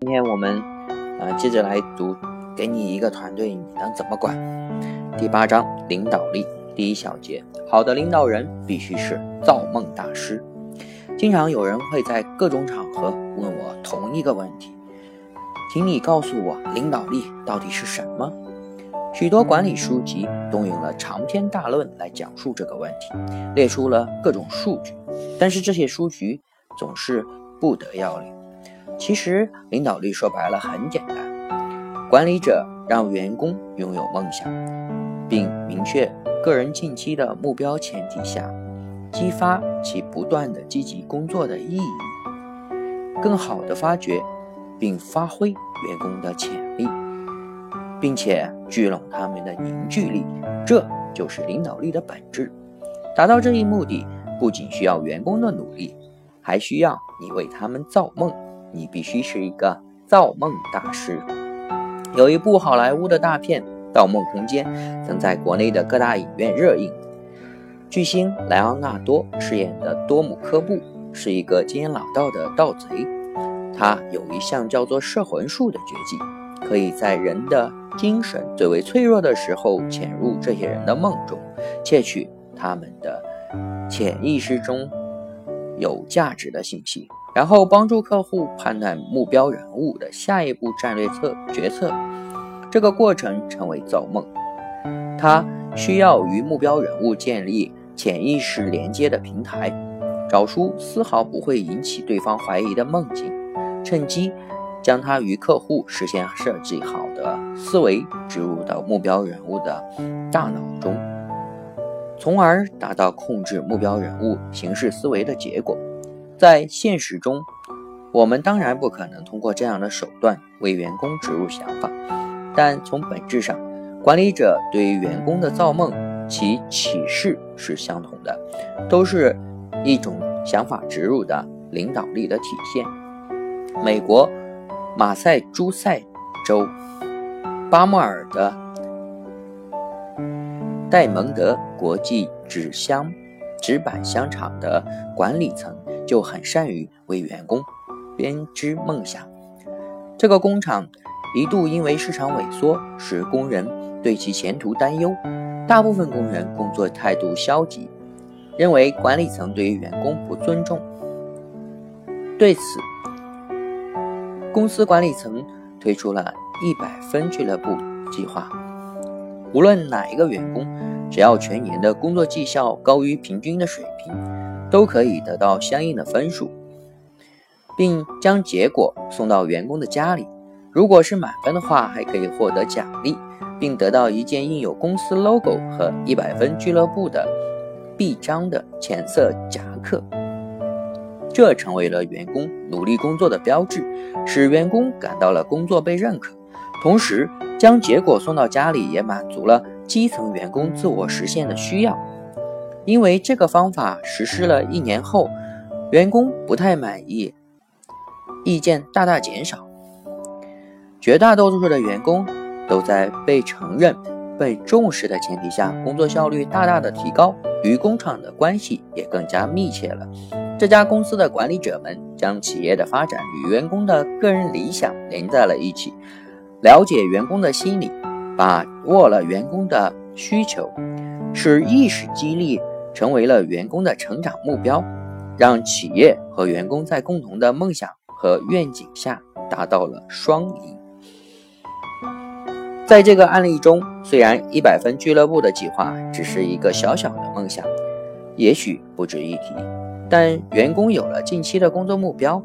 今天我们呃接着来读，给你一个团队，你能怎么管？第八章领导力第一小节，好的领导人必须是造梦大师。经常有人会在各种场合问我同一个问题，请你告诉我领导力到底是什么？许多管理书籍动用了长篇大论来讲述这个问题，列出了各种数据，但是这些书籍总是不得要领。其实，领导力说白了很简单：管理者让员工拥有梦想，并明确个人近期的目标前提下，激发其不断的积极工作的意义，更好的发掘并发挥员工的潜力，并且聚拢他们的凝聚力。这就是领导力的本质。达到这一目的，不仅需要员工的努力，还需要你为他们造梦。你必须是一个造梦大师。有一部好莱坞的大片《盗梦空间》曾在国内的各大影院热映。巨星莱昂纳多饰演的多姆科布是一个经验老道的盗贼，他有一项叫做摄魂术的绝技，可以在人的精神最为脆弱的时候潜入这些人的梦中，窃取他们的潜意识中有价值的信息。然后帮助客户判断目标人物的下一步战略策决策，这个过程称为造梦。他需要与目标人物建立潜意识连接的平台，找出丝毫不会引起对方怀疑的梦境，趁机将他与客户事先设计好的思维植入到目标人物的大脑中，从而达到控制目标人物形式思维的结果。在现实中，我们当然不可能通过这样的手段为员工植入想法，但从本质上，管理者对于员工的造梦，其启示是相同的，都是一种想法植入的领导力的体现。美国马赛诸塞州巴莫尔的戴蒙德国际纸箱纸板箱厂的管理层。就很善于为员工编织梦想。这个工厂一度因为市场萎缩，使工人对其前途担忧，大部分工人工作态度消极，认为管理层对于员工不尊重。对此，公司管理层推出了一百分俱乐部计划，无论哪一个员工，只要全年的工作绩效高于平均的水平。都可以得到相应的分数，并将结果送到员工的家里。如果是满分的话，还可以获得奖励，并得到一件印有公司 logo 和一百分俱乐部的臂章的浅色夹克。这成为了员工努力工作的标志，使员工感到了工作被认可。同时，将结果送到家里，也满足了基层员工自我实现的需要。因为这个方法实施了一年后，员工不太满意，意见大大减少。绝大多数的员工都在被承认、被重视的前提下，工作效率大大的提高，与工厂的关系也更加密切了。这家公司的管理者们将企业的发展与员工的个人理想连在了一起，了解员工的心理，把握了员工的需求，使意识激励。成为了员工的成长目标，让企业和员工在共同的梦想和愿景下达到了双赢。在这个案例中，虽然一百分俱乐部的计划只是一个小小的梦想，也许不值一提，但员工有了近期的工作目标，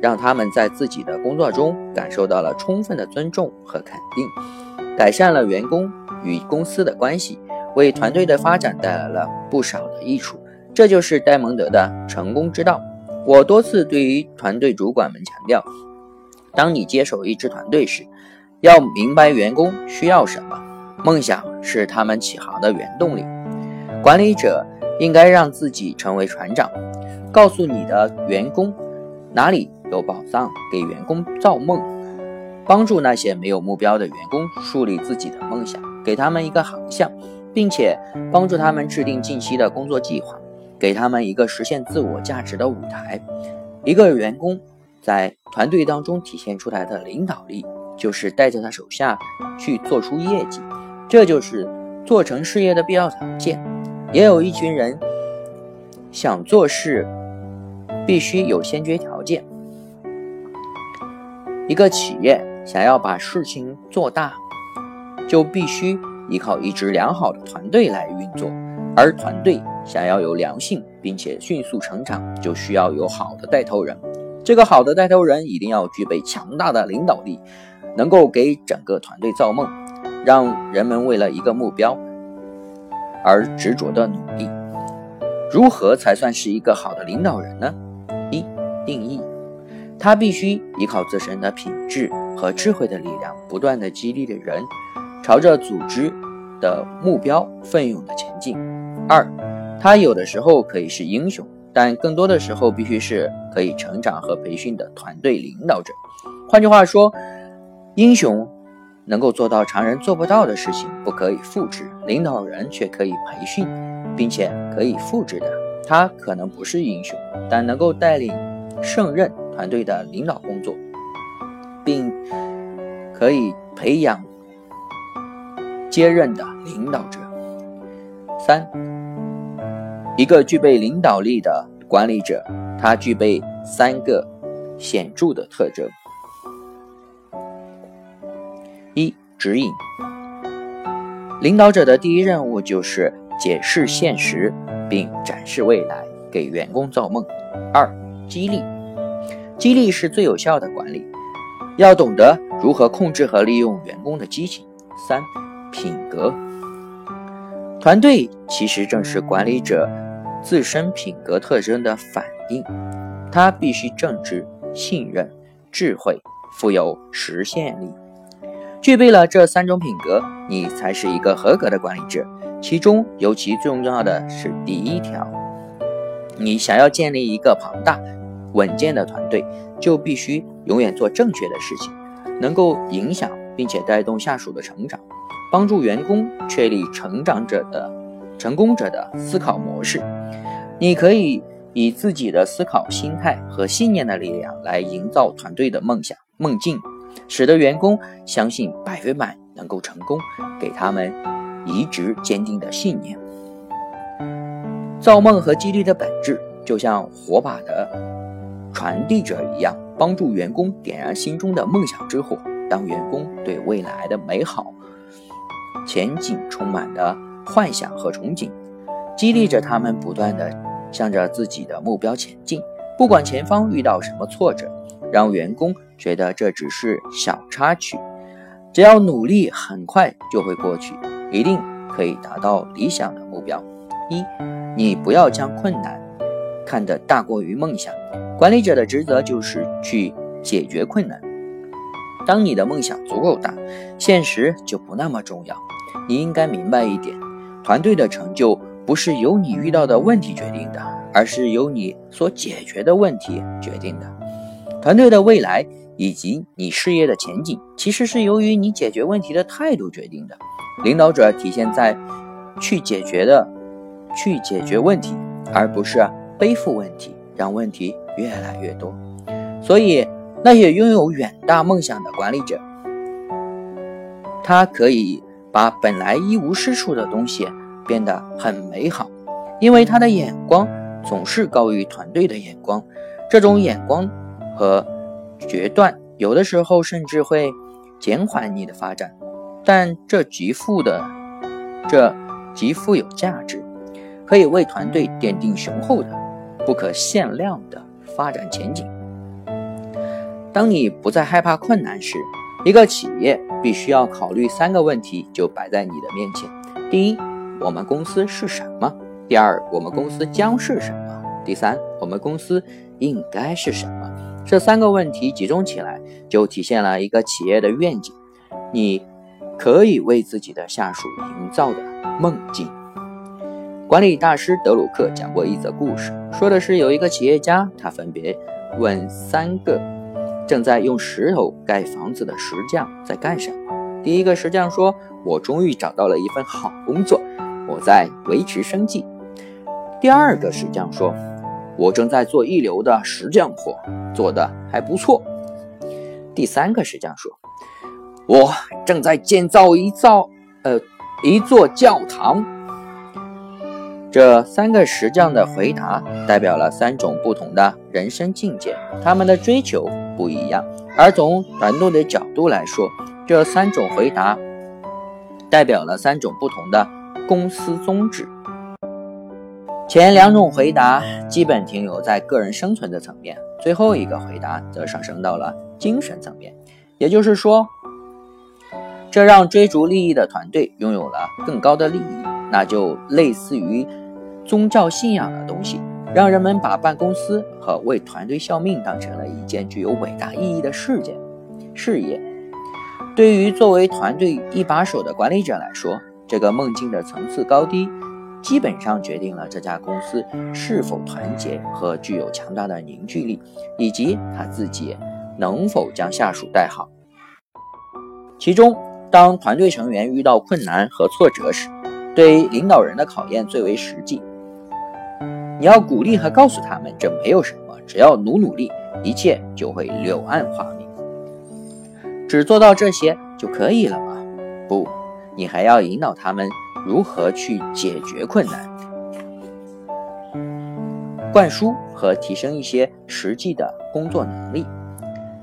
让他们在自己的工作中感受到了充分的尊重和肯定，改善了员工与公司的关系。为团队的发展带来了不少的益处，这就是戴蒙德的成功之道。我多次对于团队主管们强调：当你接手一支团队时，要明白员工需要什么，梦想是他们起航的原动力。管理者应该让自己成为船长，告诉你的员工哪里有宝藏，给员工造梦，帮助那些没有目标的员工树立自己的梦想，给他们一个航向。并且帮助他们制定近期的工作计划，给他们一个实现自我价值的舞台。一个员工在团队当中体现出来的领导力，就是带着他手下去做出业绩，这就是做成事业的必要条件。也有一群人想做事，必须有先决条件。一个企业想要把事情做大，就必须依靠一支良好的团队来运作，而团队想要有良性并且迅速成长，就需要有好的带头人。这个好的带头人一定要具备强大的领导力，能够给整个团队造梦，让人们为了一个目标而执着的努力。如何才算是一个好的领导人呢？他必须依靠自身的品质和智慧的力量，不断的激励着人，朝着组织的目标奋勇的前进。二，他有的时候可以是英雄，但更多的时候必须是可以成长和培训的团队领导者。换句话说，英雄能够做到常人做不到的事情，不可以复制；领导人却可以培训，并且可以复制的。他可能不是英雄，但能够带领胜任。团队的领导工作，并可以培养接任的领导者。三，一个具备领导力的管理者，他具备三个显著的特征：一、指引。领导者的第一任务就是解释现实并展示未来，给员工造梦。二、激励。激励是最有效的管理，要懂得如何控制和利用员工的激情。三、品格。团队其实正是管理者自身品格特征的反映，他必须正直、信任、智慧、富有实现力。具备了这三种品格，你才是一个合格的管理者。其中尤其重要的是第一条，你想要建立一个庞大。稳健的团队就必须永远做正确的事情，能够影响并且带动下属的成长，帮助员工确立成长者的成功者的思考模式。你可以以自己的思考心态和信念的力量来营造团队的梦想梦境，使得员工相信百分百能够成功，给他们一直坚定的信念。造梦和激励的本质就像火把的。传递者一样，帮助员工点燃心中的梦想之火。当员工对未来的美好前景充满了幻想和憧憬，激励着他们不断的向着自己的目标前进。不管前方遇到什么挫折，让员工觉得这只是小插曲，只要努力，很快就会过去，一定可以达到理想的目标。一，你不要将困难看得大过于梦想。管理者的职责就是去解决困难。当你的梦想足够大，现实就不那么重要。你应该明白一点：团队的成就不是由你遇到的问题决定的，而是由你所解决的问题决定的。团队的未来以及你事业的前景，其实是由于你解决问题的态度决定的。领导者体现在去解决的，去解决问题，而不是背负问题。让问题越来越多，所以那些拥有远大梦想的管理者，他可以把本来一无是处的东西变得很美好，因为他的眼光总是高于团队的眼光。这种眼光和决断，有的时候甚至会减缓你的发展，但这极富的，这极富有价值，可以为团队奠定雄厚的。不可限量的发展前景。当你不再害怕困难时，一个企业必须要考虑三个问题，就摆在你的面前：第一，我们公司是什么？第二，我们公司将是什么？第三，我们公司应该是什么？这三个问题集中起来，就体现了一个企业的愿景。你可以为自己的下属营造的梦境。管理大师德鲁克讲过一则故事，说的是有一个企业家，他分别问三个正在用石头盖房子的石匠在干什么。第一个石匠说：“我终于找到了一份好工作，我在维持生计。”第二个石匠说：“我正在做一流的石匠活，做的还不错。第三个石匠说：“我正在建造一造呃一座教堂。”这三个石匠的回答代表了三种不同的人生境界，他们的追求不一样。而从团队的角度来说，这三种回答代表了三种不同的公司宗旨。前两种回答基本停留在个人生存的层面，最后一个回答则上升到了精神层面。也就是说，这让追逐利益的团队拥有了更高的利益，那就类似于。宗教信仰的东西，让人们把办公司和为团队效命当成了一件具有伟大意义的事件、事业。对于作为团队一把手的管理者来说，这个梦境的层次高低，基本上决定了这家公司是否团结和具有强大的凝聚力，以及他自己能否将下属带好。其中，当团队成员遇到困难和挫折时，对领导人的考验最为实际。你要鼓励和告诉他们，这没有什么，只要努努力，一切就会柳暗花明。只做到这些就可以了吗？不，你还要引导他们如何去解决困难，灌输和提升一些实际的工作能力，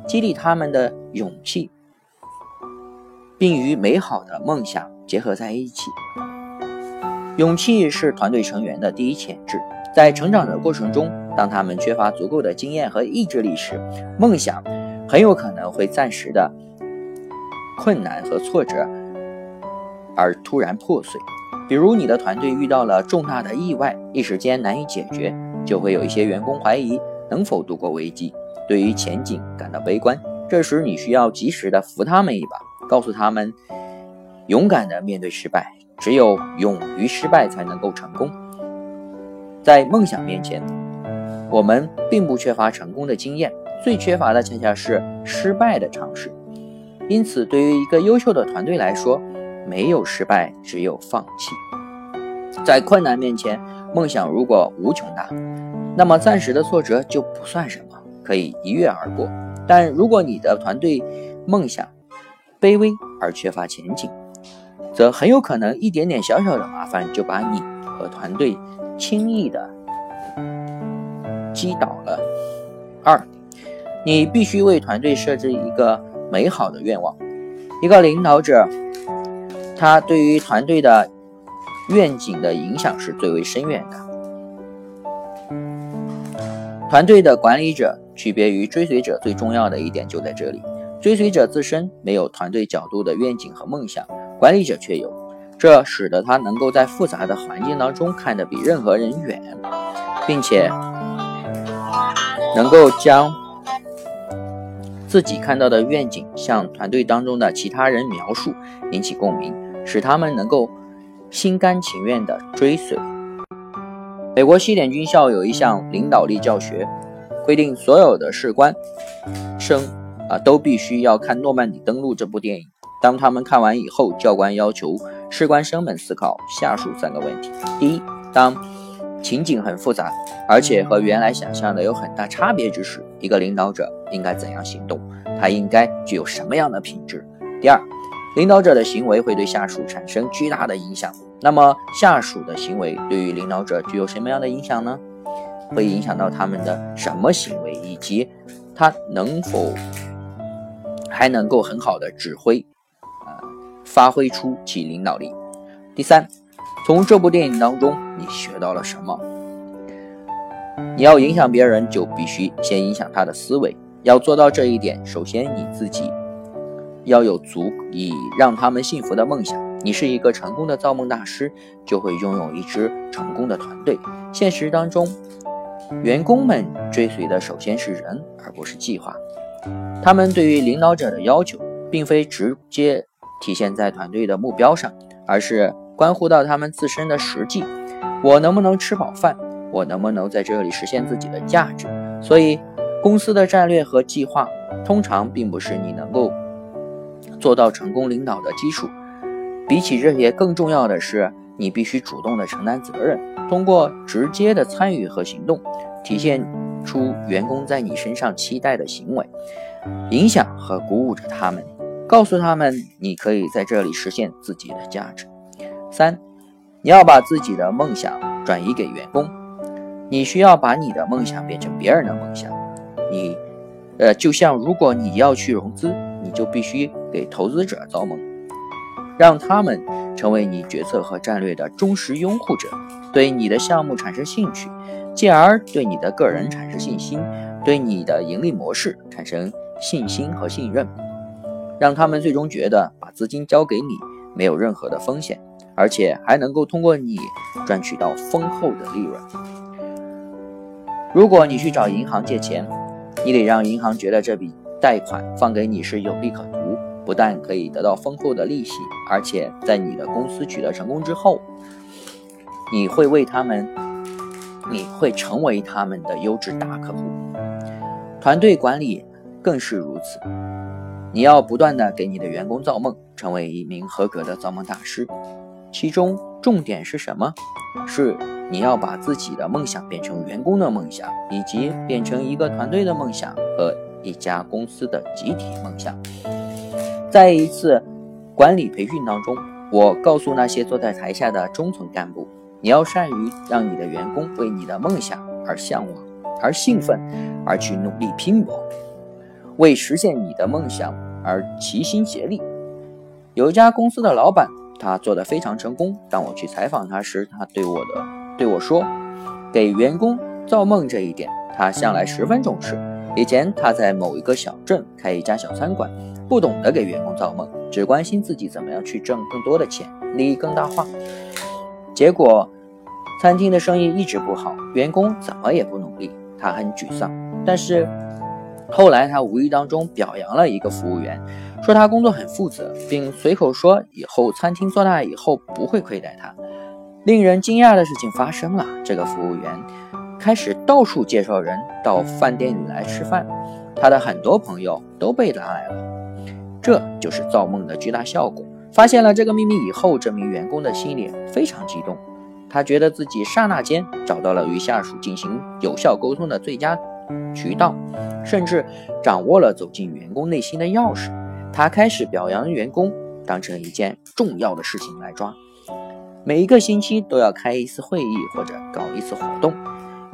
激励他们的勇气，并与美好的梦想结合在一起。勇气是团队成员的第一潜质。在成长的过程中，当他们缺乏足够的经验和意志力时，梦想很有可能会暂时的困难和挫折而突然破碎。比如，你的团队遇到了重大的意外，一时间难以解决，就会有一些员工怀疑能否度过危机，对于前景感到悲观。这时，你需要及时的扶他们一把，告诉他们勇敢的面对失败，只有勇于失败才能够成功。在梦想面前，我们并不缺乏成功的经验，最缺乏的恰恰是失败的尝试。因此，对于一个优秀的团队来说，没有失败，只有放弃。在困难面前，梦想如果无穷大，那么暂时的挫折就不算什么，可以一跃而过。但如果你的团队梦想卑微而缺乏前景，则很有可能一点点小小的麻烦就把你和团队。轻易的击倒了。二，你必须为团队设置一个美好的愿望。一个领导者，他对于团队的愿景的影响是最为深远的。团队的管理者区别于追随者最重要的一点就在这里：追随者自身没有团队角度的愿景和梦想，管理者却有。这使得他能够在复杂的环境当中看得比任何人远，并且能够将自己看到的愿景向团队当中的其他人描述，引起共鸣，使他们能够心甘情愿地追随。美国西点军校有一项领导力教学，规定所有的士官生啊都必须要看《诺曼底登陆》这部电影。当他们看完以后，教官要求。士官生们思考下述三个问题：第一，当情景很复杂，而且和原来想象的有很大差别之时，一个领导者应该怎样行动？他应该具有什么样的品质？第二，领导者的行为会对下属产生巨大的影响，那么下属的行为对于领导者具有什么样的影响呢？会影响到他们的什么行为，以及他能否还能够很好的指挥？发挥出其领导力。第三，从这部电影当中你学到了什么？你要影响别人，就必须先影响他的思维。要做到这一点，首先你自己要有足以让他们幸福的梦想。你是一个成功的造梦大师，就会拥有一支成功的团队。现实当中，员工们追随的首先是人，而不是计划。他们对于领导者的要求，并非直接。体现在团队的目标上，而是关乎到他们自身的实际。我能不能吃饱饭？我能不能在这里实现自己的价值？所以，公司的战略和计划通常并不是你能够做到成功领导的基础。比起这些，更重要的是你必须主动的承担责任，通过直接的参与和行动，体现出员工在你身上期待的行为，影响和鼓舞着他们，告诉他们你可以在这里实现自己的价值。三，你要把自己的梦想转移给员工，你需要把你的梦想变成别人的梦想。你，呃，就像如果你要去融资，你就必须给投资者造梦。让他们成为你决策和战略的忠实拥护者，对你的项目产生兴趣，进而对你的个人产生信心，对你的盈利模式产生信心和信任。让他们最终觉得把资金交给你没有任何的风险，而且还能够通过你赚取到丰厚的利润。如果你去找银行借钱，你得让银行觉得这笔贷款放给你是有利可图。不但可以得到丰厚的利息，而且在你的公司取得成功之后，你会为他们，你会成为他们的优质大客户。团队管理更是如此，你要不断的给你的员工造梦，成为一名合格的造梦大师。其中重点是什么？是你要把自己的梦想变成员工的梦想，以及变成一个团队的梦想和一家公司的集体梦想。在一次管理培训当中，我告诉那些坐在台下的中层干部，你要善于让你的员工为你的梦想而向往、而兴奋、而去努力拼搏，为实现你的梦想而齐心协力。有一家公司的老板，他做得非常成功。当我去采访他时，他对我的对我说：“给员工造梦这一点，他向来十分重视。以前他在某一个小镇开一家小餐馆。”不懂得给员工造梦，只关心自己怎么样去挣更多的钱，利益更大化。结果，餐厅的生意一直不好，员工怎么也不努力，他很沮丧。但是后来他无意当中表扬了一个服务员，说他工作很负责，并随口说以后餐厅做大以后不会亏待他。令人惊讶的事情发生了，这个服务员开始到处介绍人到饭店里来吃饭，他的很多朋友都被拉来了。这就是造梦的巨大效果。发现了这个秘密以后，这名员工的心里非常激动，他觉得自己刹那间找到了与下属进行有效沟通的最佳渠道，甚至掌握了走进员工内心的钥匙。他开始表扬员工，当成一件重要的事情来抓。每一个星期都要开一次会议或者搞一次活动，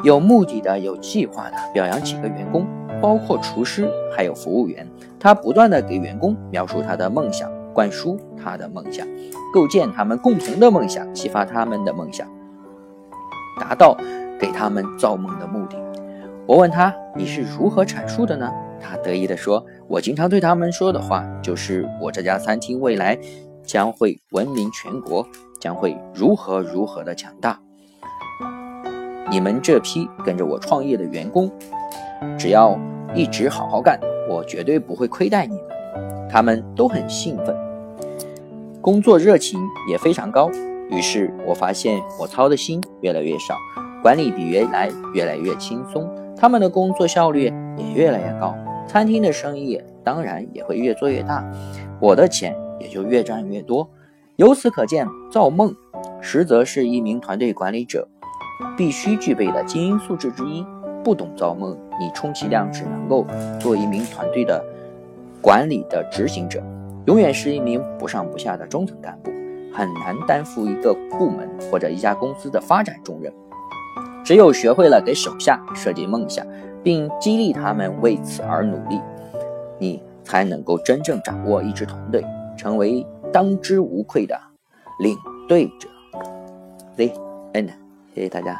有目的的、有计划的表扬几个员工。包括厨师，还有服务员，他不断的给员工描述他的梦想，灌输他的梦想，构建他们共同的梦想，激发他们的梦想，达到给他们造梦的目的。我问他：“你是如何阐述的呢？”他得意地说：“我经常对他们说的话，就是我这家餐厅未来将会闻名全国，将会如何如何的强大。你们这批跟着我创业的员工。”只要一直好好干，我绝对不会亏待你们。他们都很兴奋，工作热情也非常高。于是我发现我操的心越来越少，管理比原来越来越轻松，他们的工作效率也越来越高，餐厅的生意当然也会越做越大，我的钱也就越赚越多。由此可见，造梦实则是一名团队管理者必须具备的精英素质之一。不懂造梦，你充其量只能够做一名团队的管理的执行者，永远是一名不上不下的中层干部，很难担负一个部门或者一家公司的发展重任。只有学会了给手下设计梦想，并激励他们为此而努力，你才能够真正掌握一支团队，成为当之无愧的领队者。The end，谢谢大家。